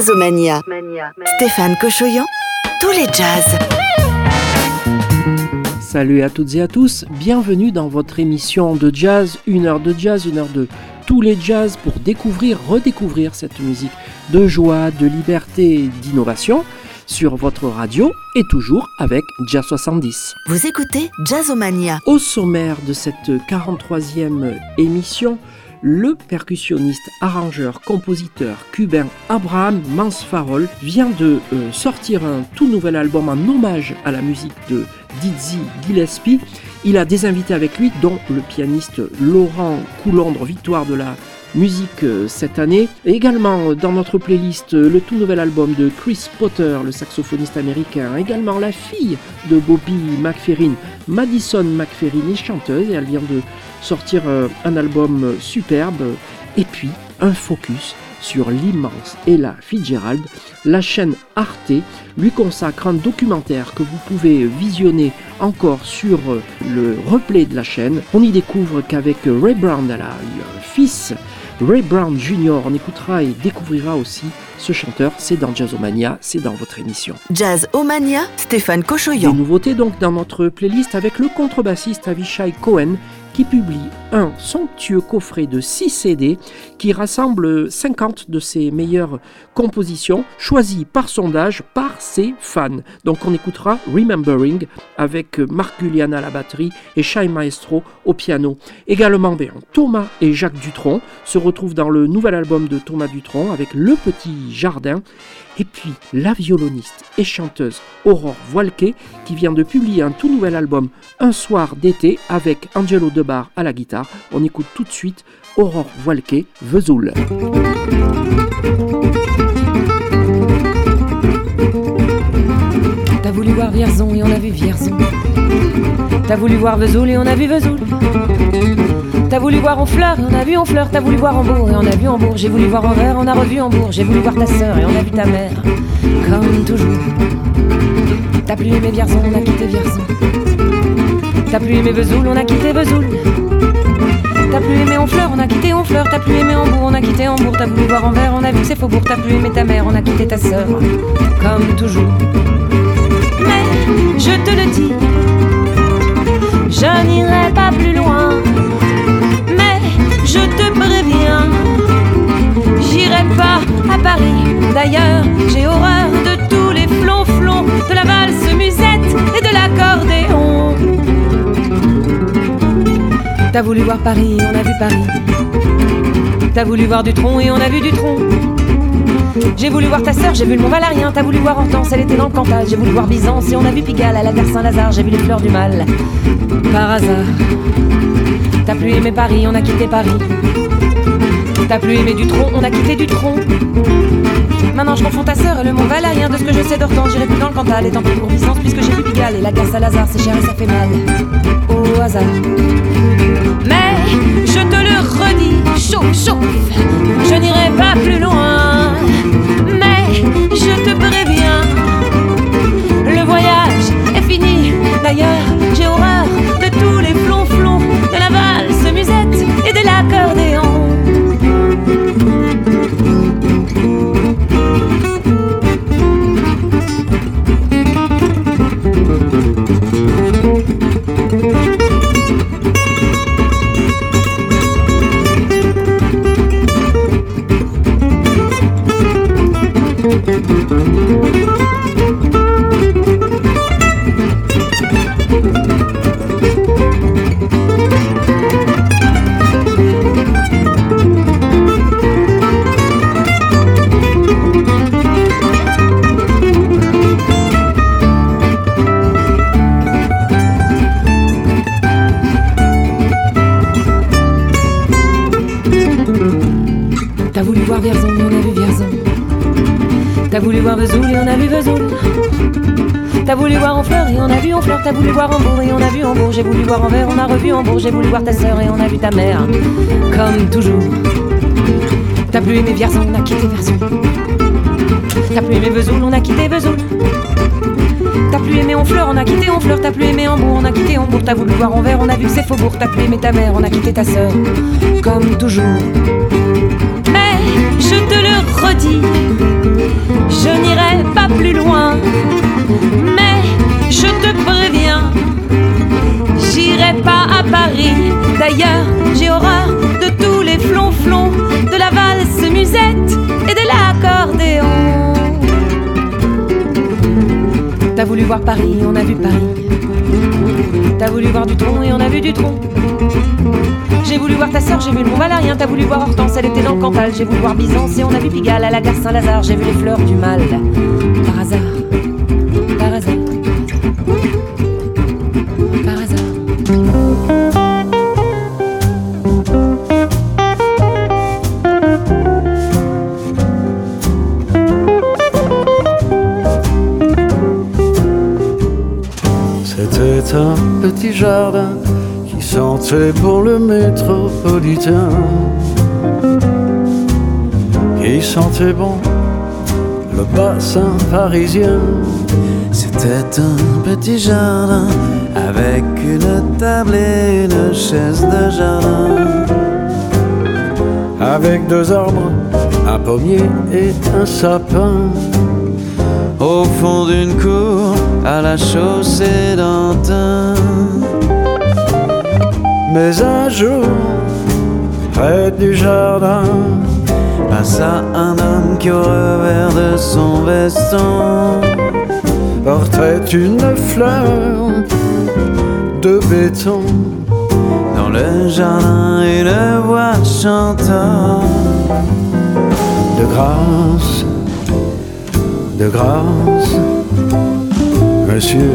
Jazzomania. Stéphane Cochoyan, tous les jazz. Salut à toutes et à tous, bienvenue dans votre émission de jazz, une heure de jazz, une heure de tous les jazz pour découvrir, redécouvrir cette musique de joie, de liberté et d'innovation sur votre radio et toujours avec Jazz 70. Vous écoutez Jazzomania. Au sommaire de cette 43e émission, le percussionniste, arrangeur, compositeur cubain Abraham Mansfarol vient de euh, sortir un tout nouvel album en hommage à la musique de Dizzy Gillespie. Il a des invités avec lui, dont le pianiste Laurent Coulondre, victoire de la musique euh, cette année. Et également dans notre playlist, euh, le tout nouvel album de Chris Potter, le saxophoniste américain. Également la fille de Bobby McFerrin, Madison McFerrin, est chanteuse et elle vient de sortir un album superbe. Et puis un focus sur l'immense Ella Fitzgerald, la chaîne Arte lui consacre un documentaire que vous pouvez visionner encore sur le replay de la chaîne. On y découvre qu'avec Ray Brown, elle a eu un fils Ray Brown Jr. On écoutera et découvrira aussi ce chanteur. C'est dans Jazzomania, c'est dans votre émission. Jazzomania, Stéphane Cochoyan. Des nouveautés donc dans notre playlist avec le contrebassiste Avishai Cohen qui publie un somptueux coffret de 6 CD qui rassemble 50 de ses meilleures compositions choisies par sondage par ses fans. Donc on écoutera Remembering avec Marc Guliana à la batterie et Shai Maestro au piano. Également bien, Thomas et Jacques Dutronc se retrouvent dans le nouvel album de Thomas Dutronc avec Le Petit Jardin et puis la violoniste et chanteuse Aurore Voilquet qui vient de publier un tout nouvel album Un soir d'été avec Angelo Debar à la guitare. On écoute tout de suite Aurore Voilquet, Vesoul. T'as voulu voir Vierzon et on a vu Vierzon. T'as voulu voir Vesoul et on a vu Vesoul. T'as voulu voir Honfleur et on a vu Honfleur. T'as voulu voir Hambourg et on a vu Hambourg. J'ai voulu voir Anvers, on a revu Hambourg. J'ai voulu voir ta sœur et on a vu ta mère. Comme toujours. T'as plus aimé Vierzon, on a quitté Vierzon. T'as plus aimé Vesoul, on a quitté Vesoul. T'as plus aimé Honfleur, on a quitté Honfleur. T'as plus aimé Hambourg, on a quitté Hambourg. T'as voulu voir Anvers, on a vu que c'est Faubourg. T'as plus aimé ta mère, on a quitté ta sœur. Comme toujours. Mais je te le dis, je n'irai pas plus loin. Mais je te préviens, j'irai pas à Paris. D'ailleurs, j'ai horreur de tous les flonflons, de la valse musette et de l'accordéon. T'as voulu voir Paris, on a vu Paris. T'as voulu voir du tronc et on a vu du tronc. J'ai voulu voir ta sœur, j'ai vu le Mont Valérien, t'as voulu voir Hortense, elle était dans le Cantal. J'ai voulu voir Byzance et on a vu Pigalle à la gare Saint-Lazare, j'ai vu les fleurs du mal. Par hasard. T'as plus aimé Paris, on a quitté Paris. T'as plus aimé du tronc, on a quitté du tronc. Maintenant je confonds ta sœur et le Mont Valérien de ce que je sais d'Hortense, j'irai plus dans le Cantal et tant pis pour Byzance puisque j'ai vu Pigalle et la gare Saint-Lazare, c'est cher et ça fait mal. Au hasard. Mais je te le redis, voir ta sœur et on a vu ta mère. Comme toujours. T'as plus aimé Vierzon, on a quitté Vierzon. T'as plus aimé Vesoul, on a quitté Vesoul. T'as plus aimé Honfleur, on a quitté Honfleur. T'as plus aimé Hambourg, on a quitté Hambourg. T'as voulu voir Anvers, on a vu que c'est Faubourg. T'as plus aimé ta mère, on a quitté ta sœur. Comme toujours. D'ailleurs, j'ai horreur de tous les flonflons, de la valse musette et de l'accordéon. T'as voulu voir Paris, on a vu Paris. T'as voulu voir du tronc et on a vu du tronc. J'ai voulu voir ta sœur, j'ai vu le Mont Valérien. T'as voulu voir Hortense, elle était dans le Cantal. J'ai voulu voir Byzance et on a vu Pigalle à la gare Saint-Lazare. J'ai vu les fleurs du mal. Par hasard. Petit jardin qui sentait pour le métropolitain. Qui sentait bon le bassin parisien. C'était un petit jardin avec une table et une chaise de jardin. Avec deux arbres, un pommier et un sapin. Au fond d'une cour, à la chaussée d'Antin. Mais un jour, près du jardin, Passa un homme qui au revers de son veston portait une fleur de béton. Dans le jardin, une voix chanta De grâce, de grâce, monsieur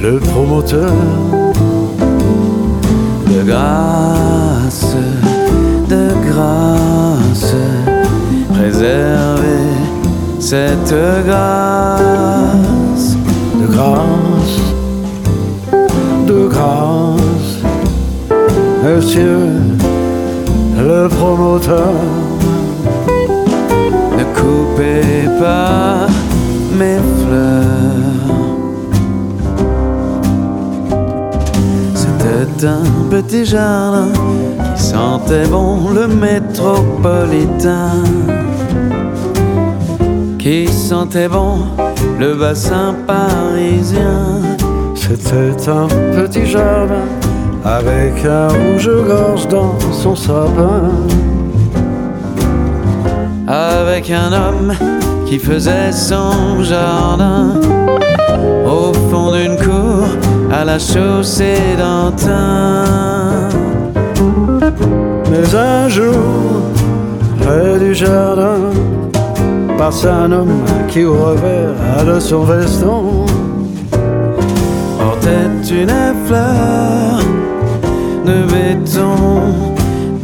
le promoteur, de grâce, de grâce, préservez cette grâce. de grâce, de grâce, monsieur le promoteur. Ne coupez pas Un petit jardin qui sentait bon le métropolitain. Qui sentait bon le bassin parisien. C'était un petit jardin avec un rouge-gorge dans son sapin. Avec un homme qui faisait son jardin à la chaussée d'Antin. Mais un jour, près du jardin, passe un homme qui au revers de son veston portait une fleur de béton.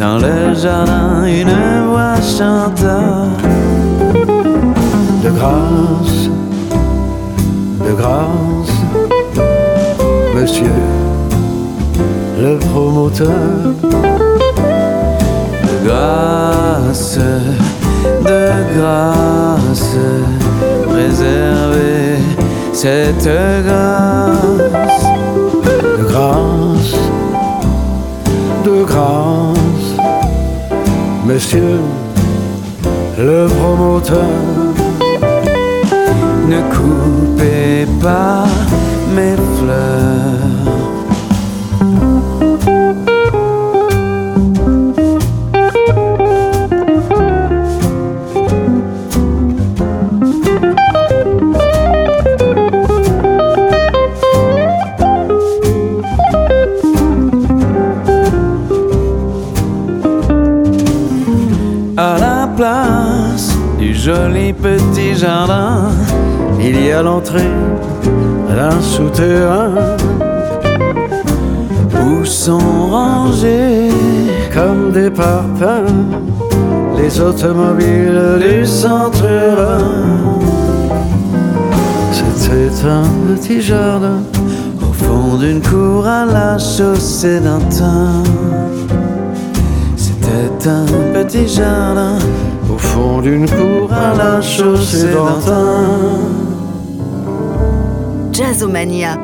Dans le jardin, une voix chanta de grâce, de grâce, monsieur le promoteur, de grâce, de grâce, préservez cette grâce. de grâce, de grâce, monsieur le promoteur. Ne coupez pas 了。Les automobiles du centre. C'était un petit jardin au fond d'une cour à la chaussée d'Antin. C'était un petit jardin au fond d'une cour à la chaussée d'Antin. Jazzomania.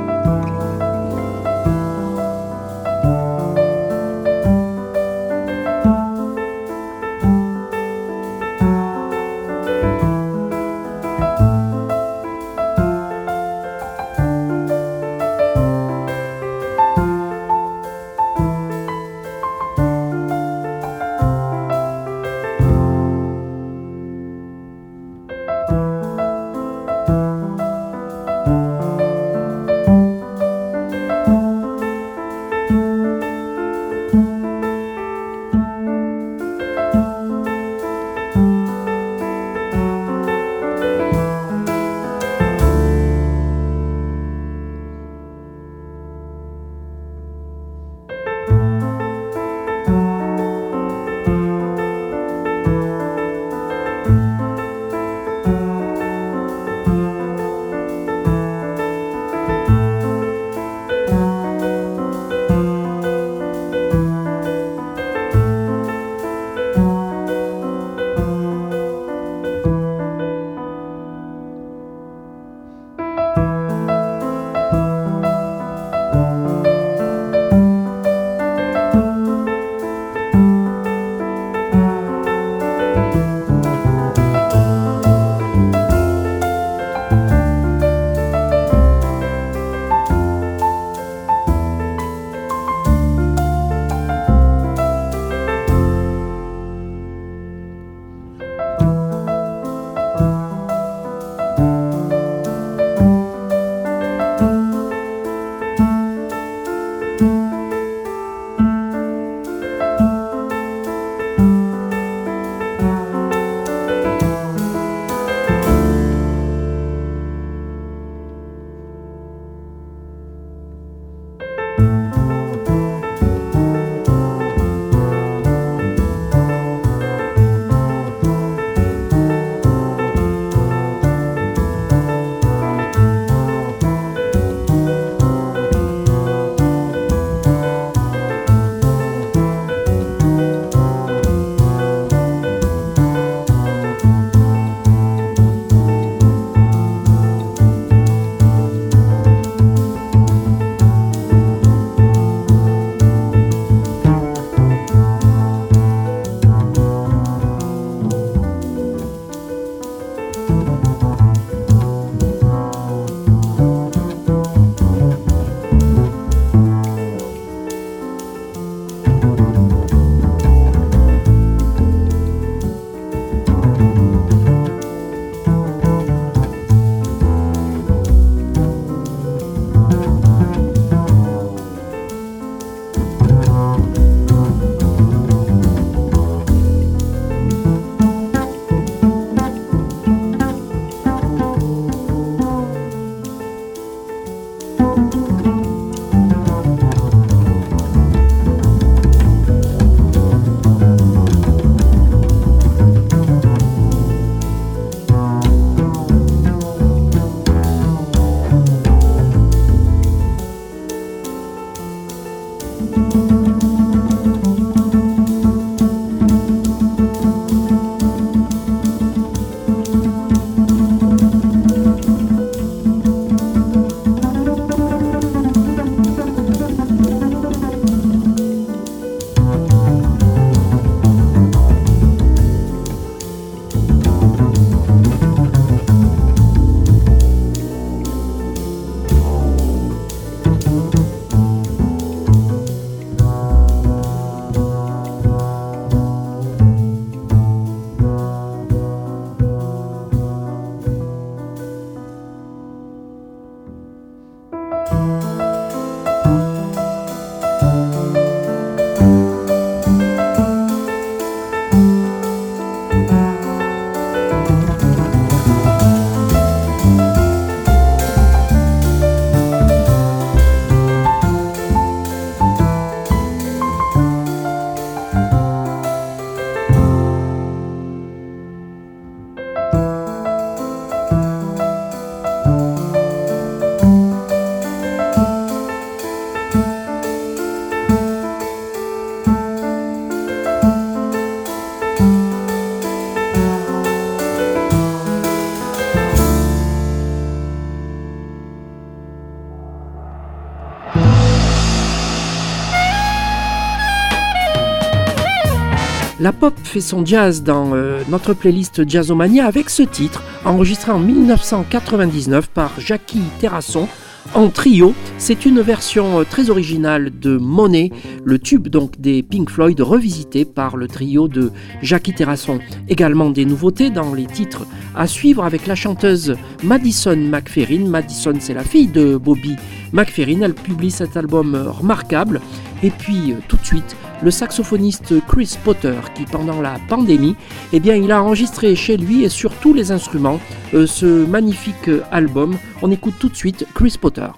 Pop fait son jazz dans euh, notre playlist Jazzomania avec ce titre, enregistré en 1999 par Jackie Terrasson en trio. C'est une version euh, très originale de Monet, le tube donc des Pink Floyd revisité par le trio de Jackie Terrasson. Également des nouveautés dans les titres à suivre avec la chanteuse Madison McFerrin. Madison, c'est la fille de Bobby McFerrin. Elle publie cet album remarquable. Et puis euh, tout de suite, le saxophoniste Chris Potter, qui pendant la pandémie, eh bien, il a enregistré chez lui et sur tous les instruments euh, ce magnifique album. On écoute tout de suite Chris Potter.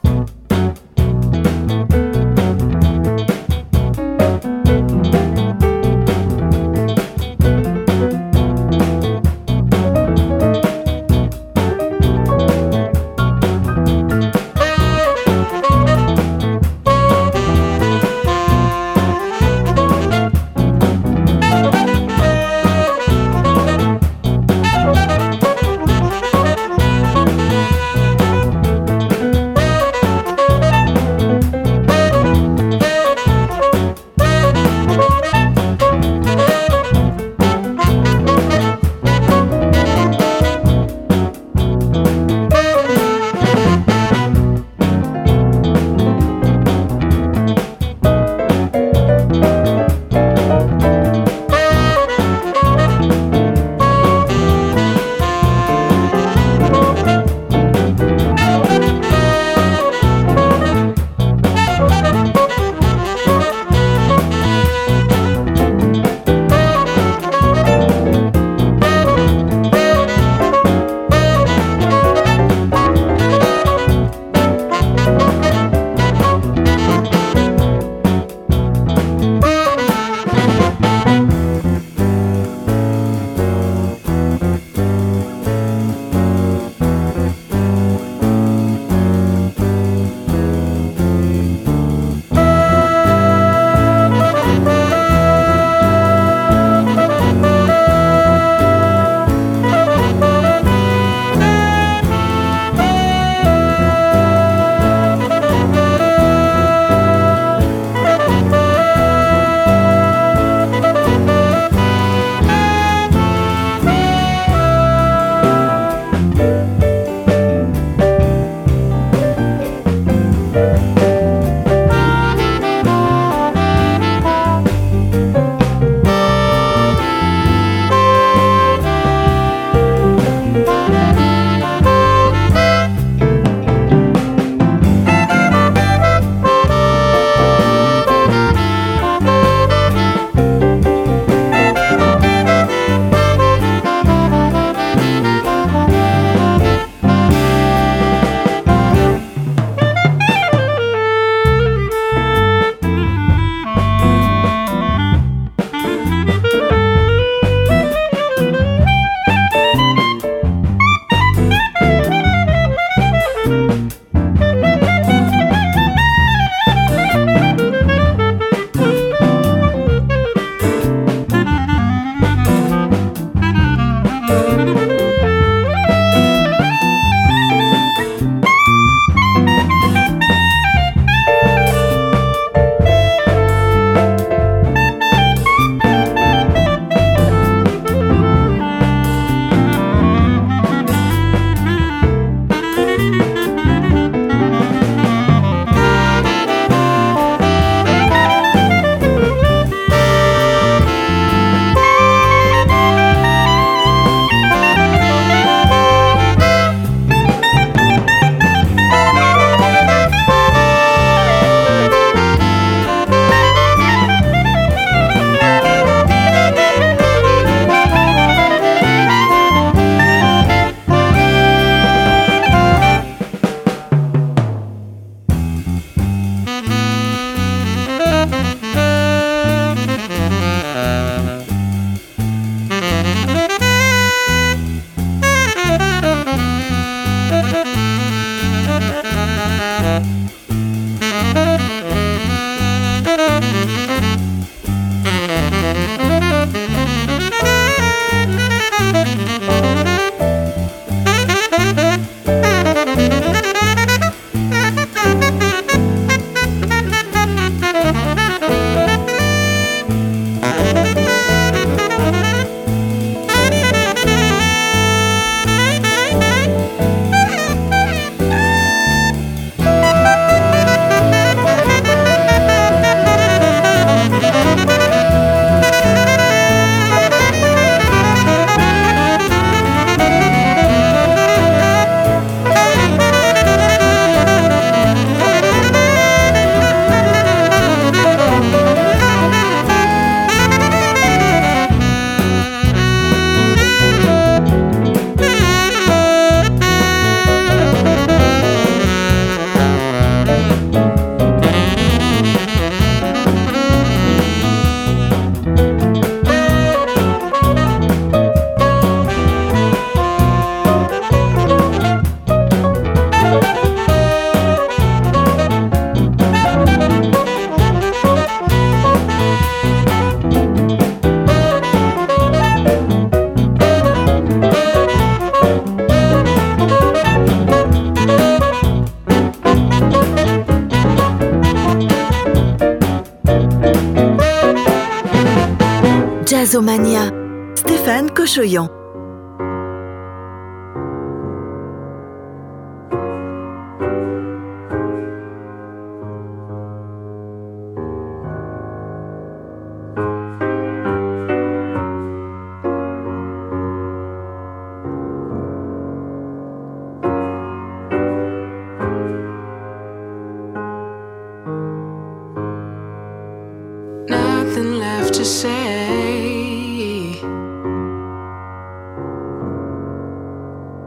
say.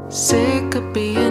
Sick of being.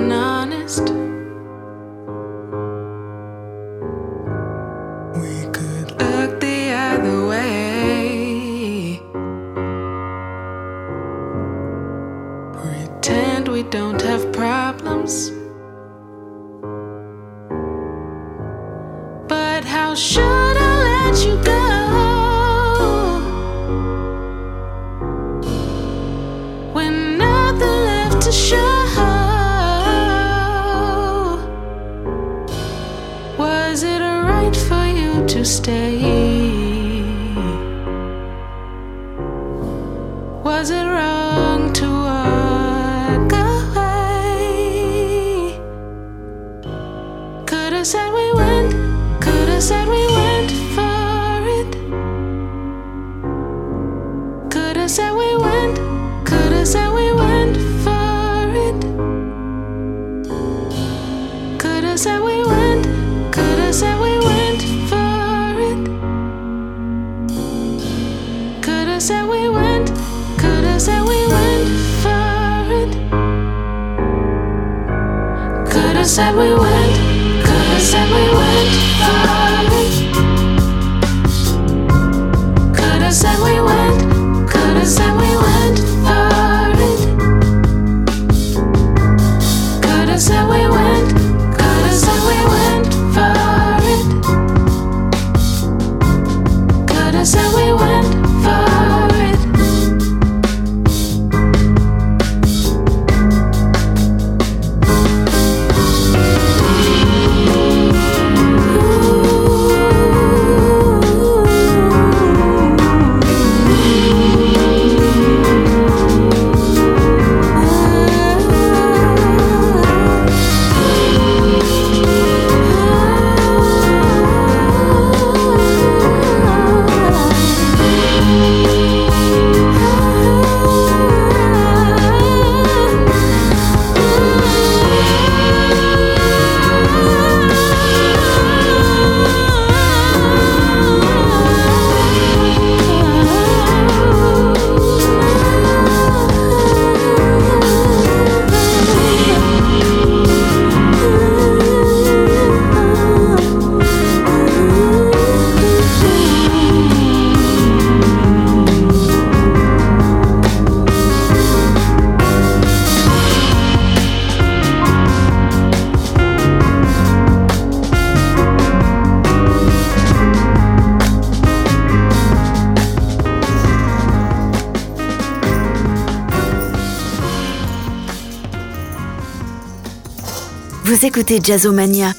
Écoutez Jazzomania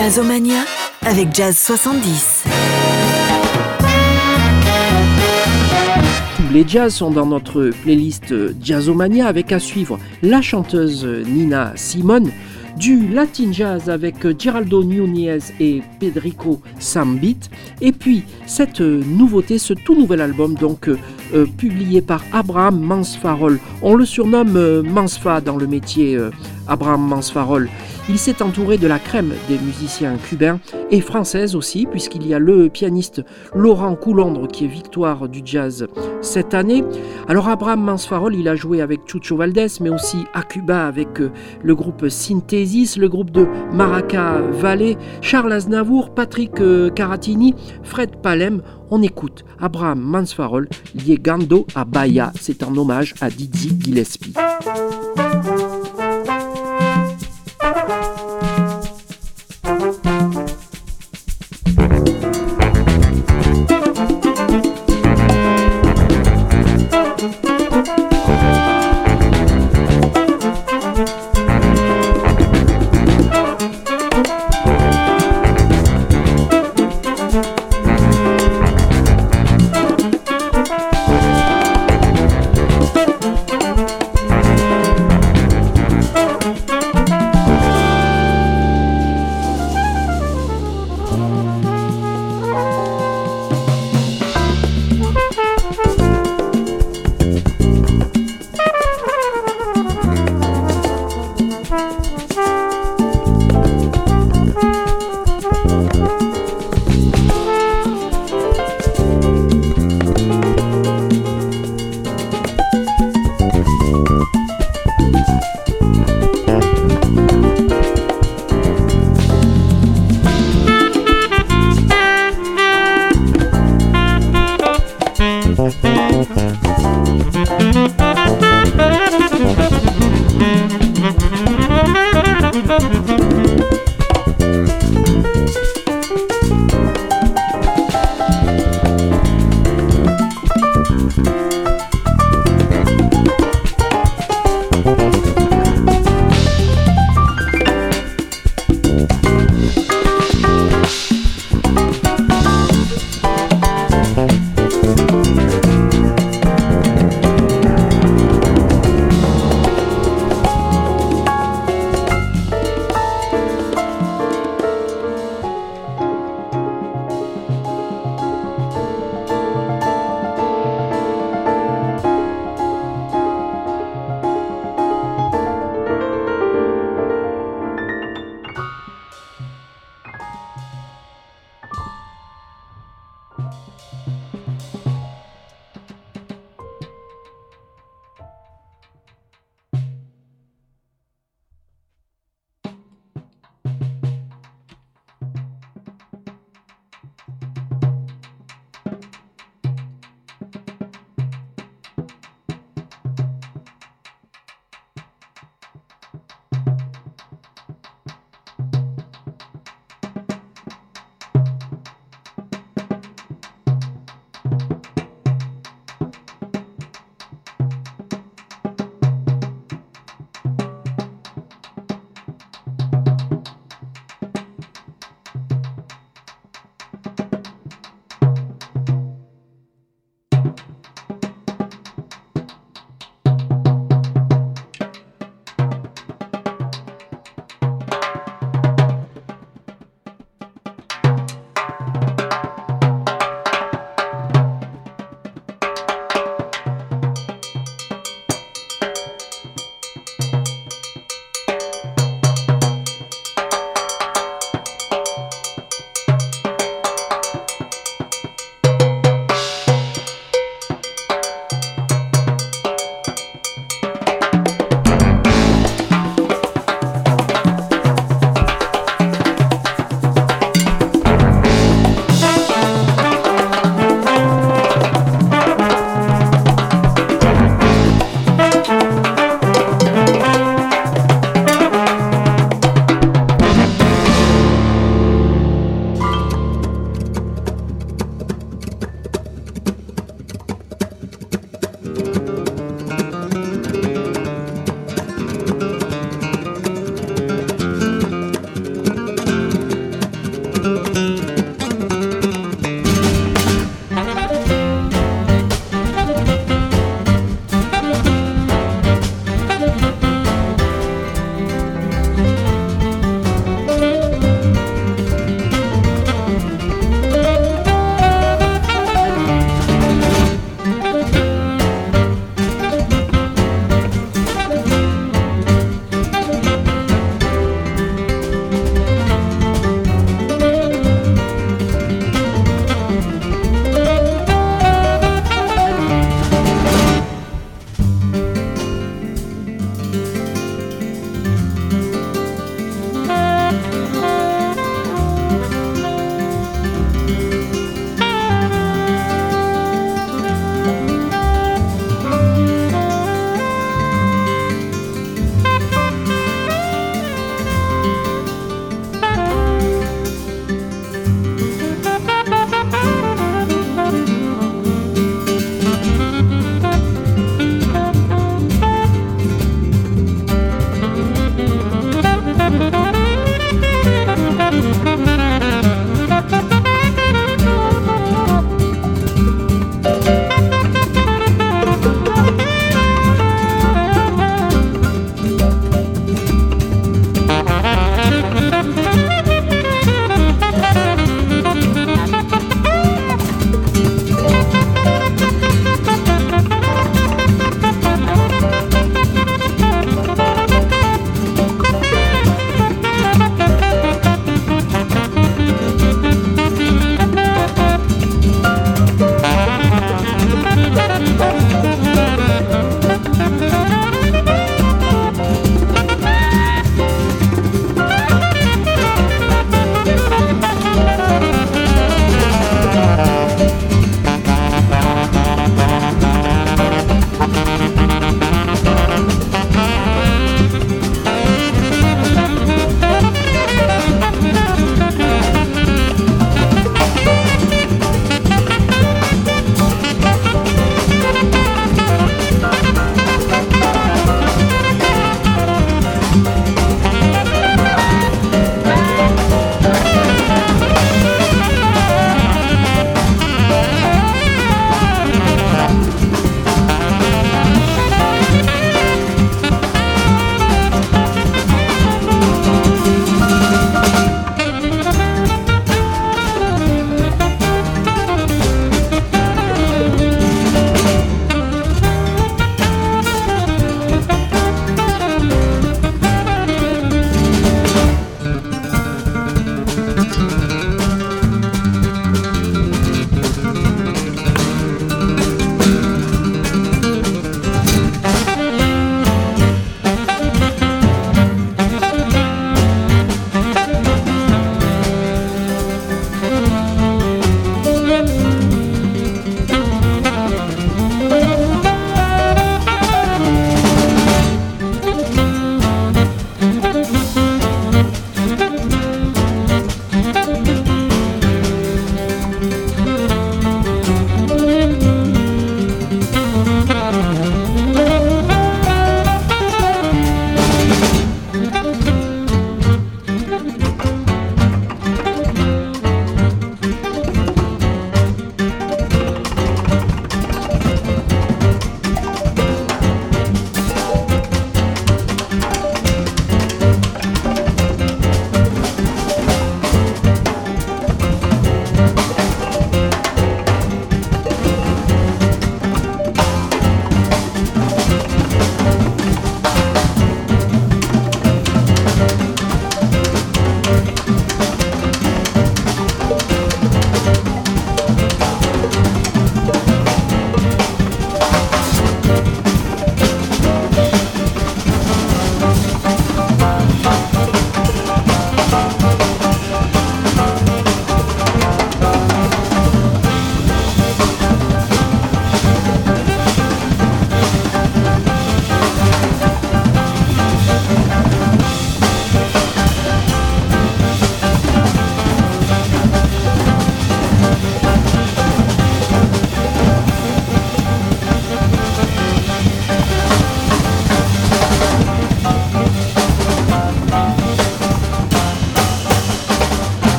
Jazzomania avec Jazz 70. Tous les jazz sont dans notre playlist Jazzomania avec à suivre la chanteuse Nina Simone, du Latin Jazz avec Geraldo Nunez et Pedrico Sambit, et puis cette nouveauté, ce tout nouvel album donc euh, publié par Abraham Mansfarol. On le surnomme euh, Mansfa dans le métier euh, Abraham Mansfarol. Il s'est entouré de la crème des musiciens cubains et françaises aussi, puisqu'il y a le pianiste Laurent Coulondre qui est victoire du jazz cette année. Alors Abraham Mansfarol, il a joué avec Chucho Valdés, mais aussi à Cuba avec euh, le groupe Synthesis, le groupe de Maraca Valley, Charles Aznavour, Patrick euh, Caratini, Fred Palem. On écoute Abraham Mansfarol, lié Gando à Bahia. C'est en hommage à Dizzy Gillespie.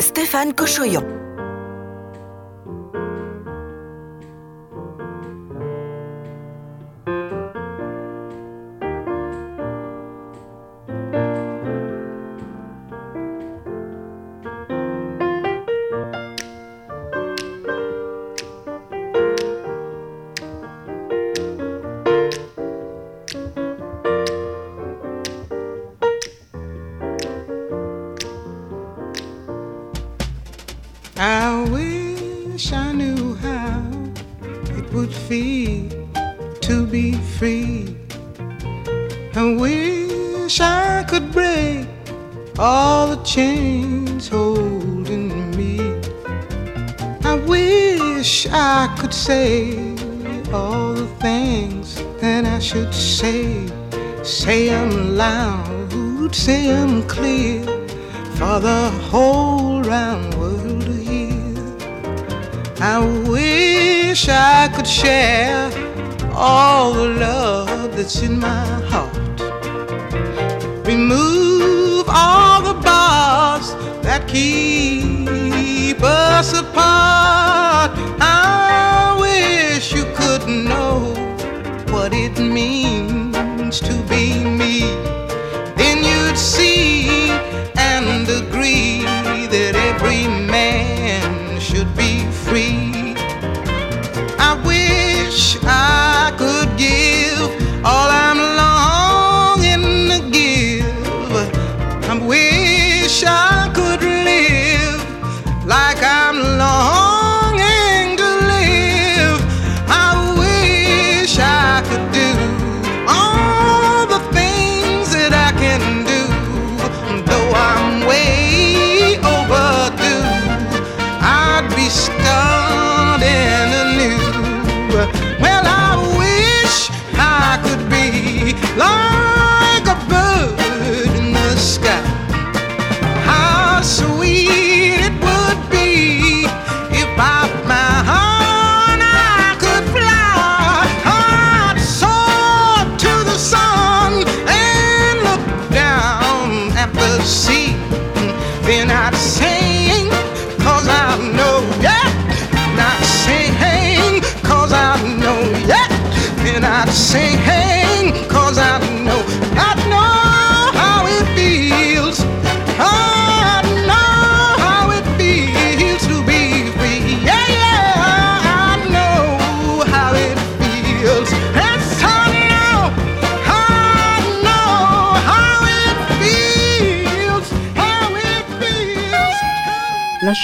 Stéphane Cochoyon. feel to be free. I wish I could break all the chains holding me. I wish I could say all the things that I should say. Say I'm loud, say clear for the whole round world to hear. I wish. I could share all the love that's in my heart. Remove all the bars that keep us apart. I wish you could know what it means to be me.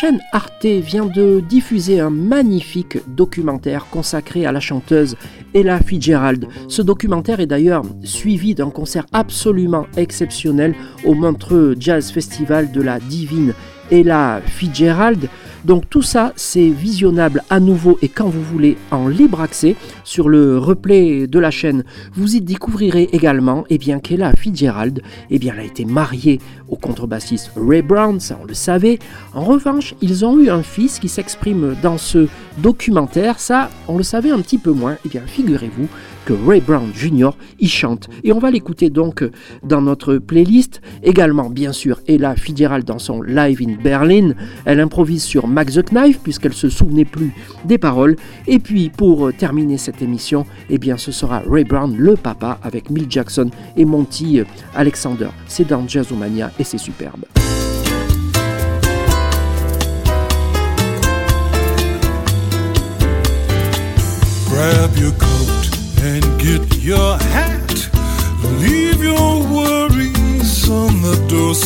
Chaîne Arte vient de diffuser un magnifique documentaire consacré à la chanteuse Ella Fitzgerald. Ce documentaire est d'ailleurs suivi d'un concert absolument exceptionnel au Montreux Jazz Festival de la divine Ella Fitzgerald. Donc tout ça, c'est visionnable à nouveau et quand vous voulez en libre accès sur le replay de la chaîne. Vous y découvrirez également eh bien, qu'Ella Fitzgerald eh bien, elle a été mariée au contrebassiste Ray Brown, ça on le savait. En revanche, ils ont eu un fils qui s'exprime dans ce documentaire, ça on le savait un petit peu moins. Eh bien, figurez-vous que Ray Brown Jr. y chante. Et on va l'écouter donc dans notre playlist. Également, bien sûr, Ella Fitzgerald dans son Live in Berlin. Elle improvise sur Max the Knife puisqu'elle se souvenait plus des paroles. Et puis, pour terminer cette émission, eh bien, ce sera Ray Brown, le papa, avec Mill Jackson et Monty Alexander. C'est dans Jazzomania et c'est superbe.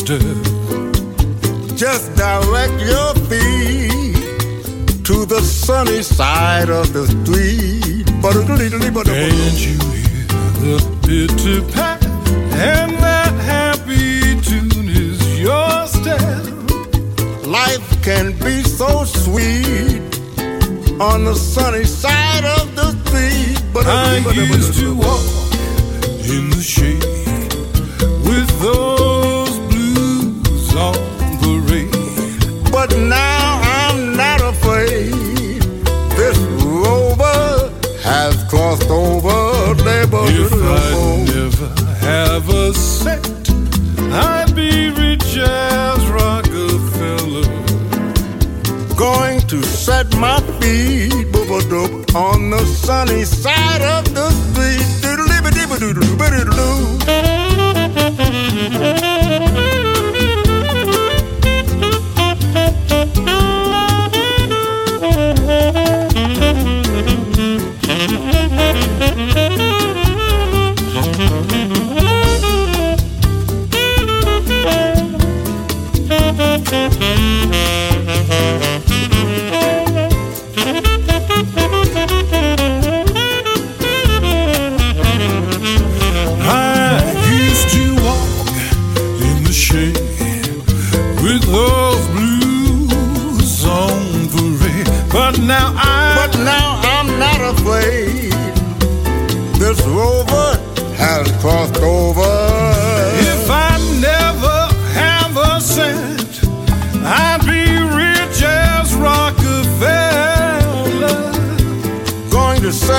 The. Just direct your feet to the sunny side of the street. And you hear the bitter pat, and that happy tune is your step. Life can be so sweet on the sunny side of the street. But I used to walk in the shade on the sunny side of the street. Doodle-dibba-dibba-doodle-doo-ba-doodle-doo.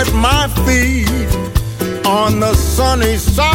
at my feet on the sunny side.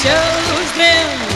shows them.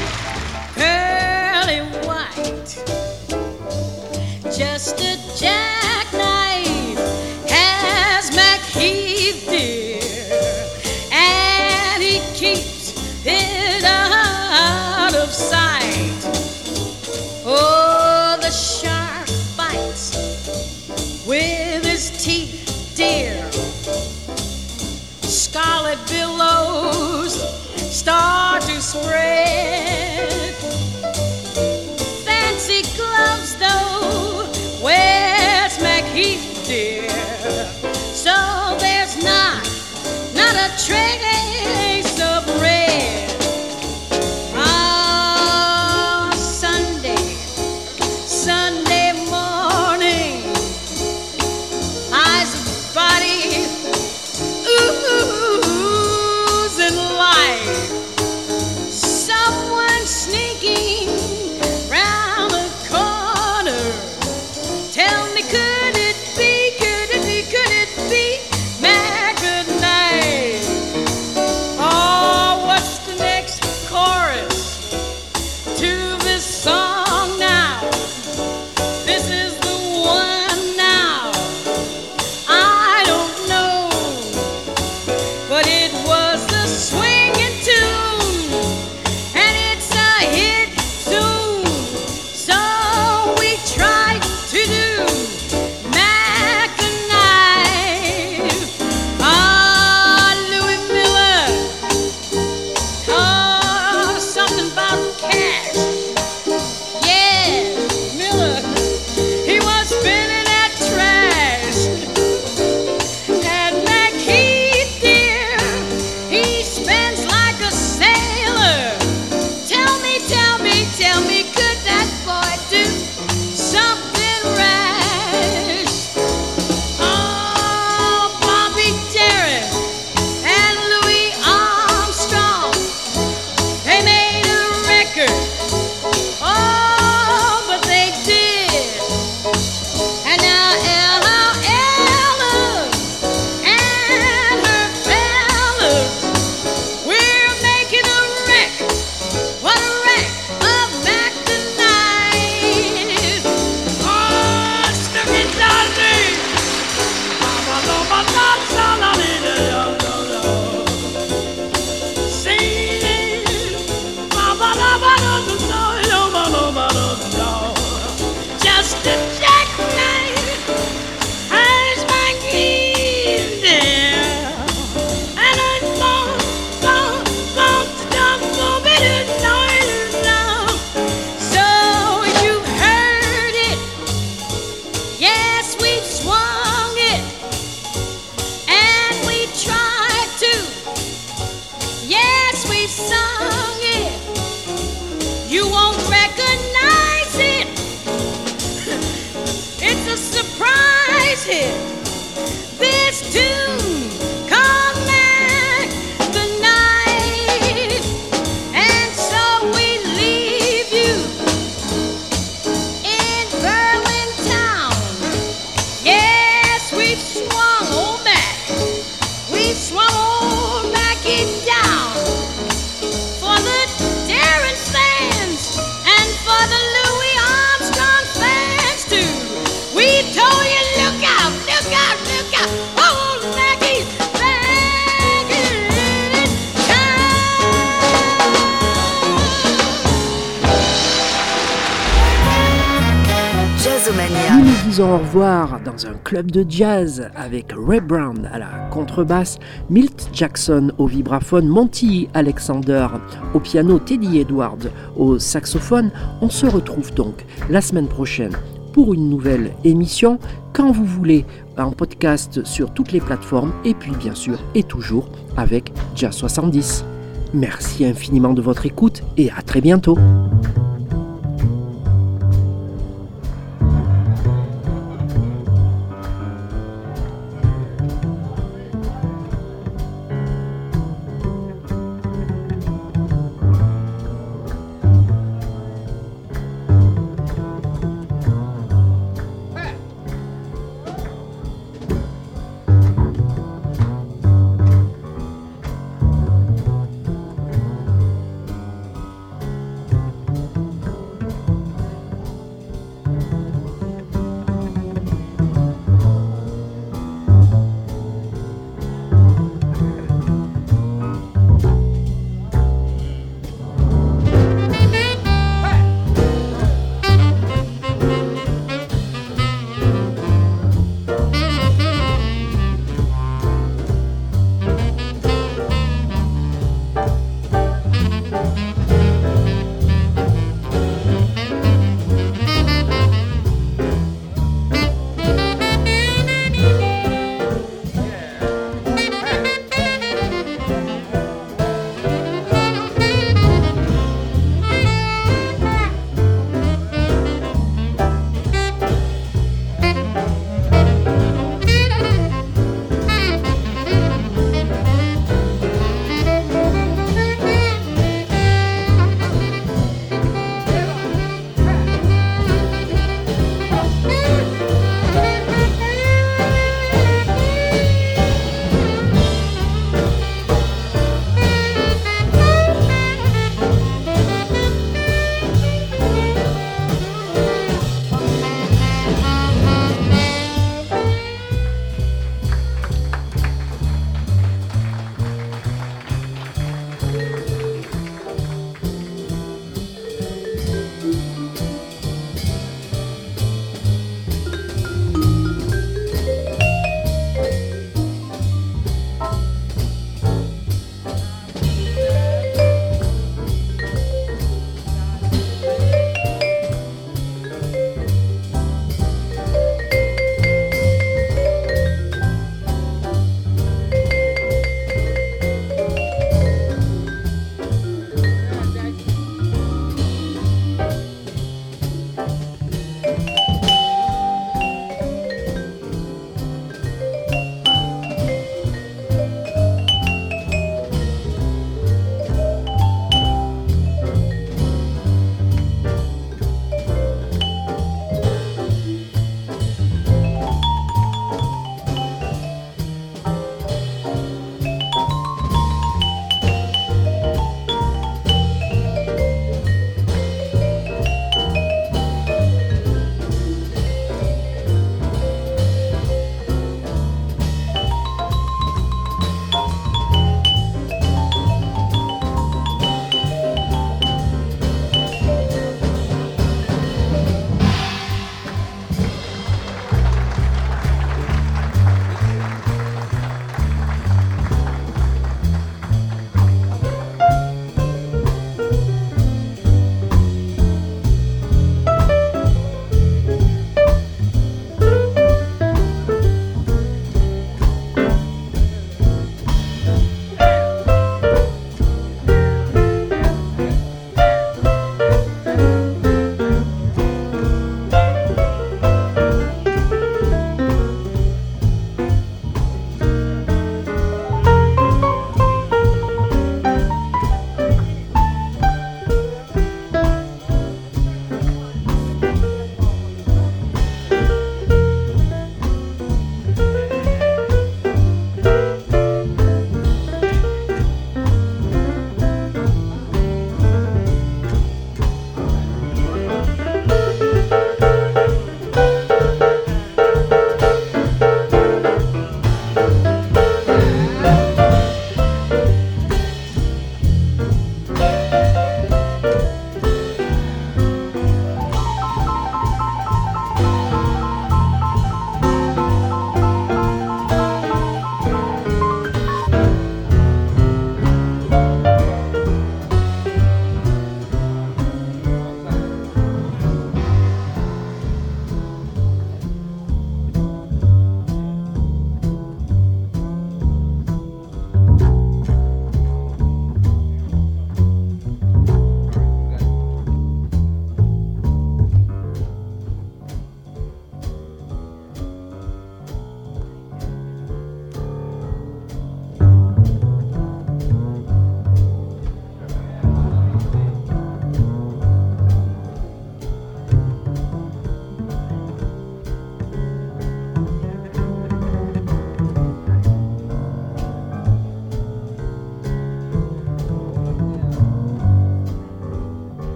Au revoir dans un club de jazz avec Ray Brown à la contrebasse, Milt Jackson au vibraphone, Monty Alexander au piano, Teddy Edwards au saxophone. On se retrouve donc la semaine prochaine pour une nouvelle émission quand vous voulez en podcast sur toutes les plateformes et puis bien sûr et toujours avec Jazz 70. Merci infiniment de votre écoute et à très bientôt.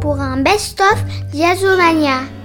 Pour un best-of Jazzomania.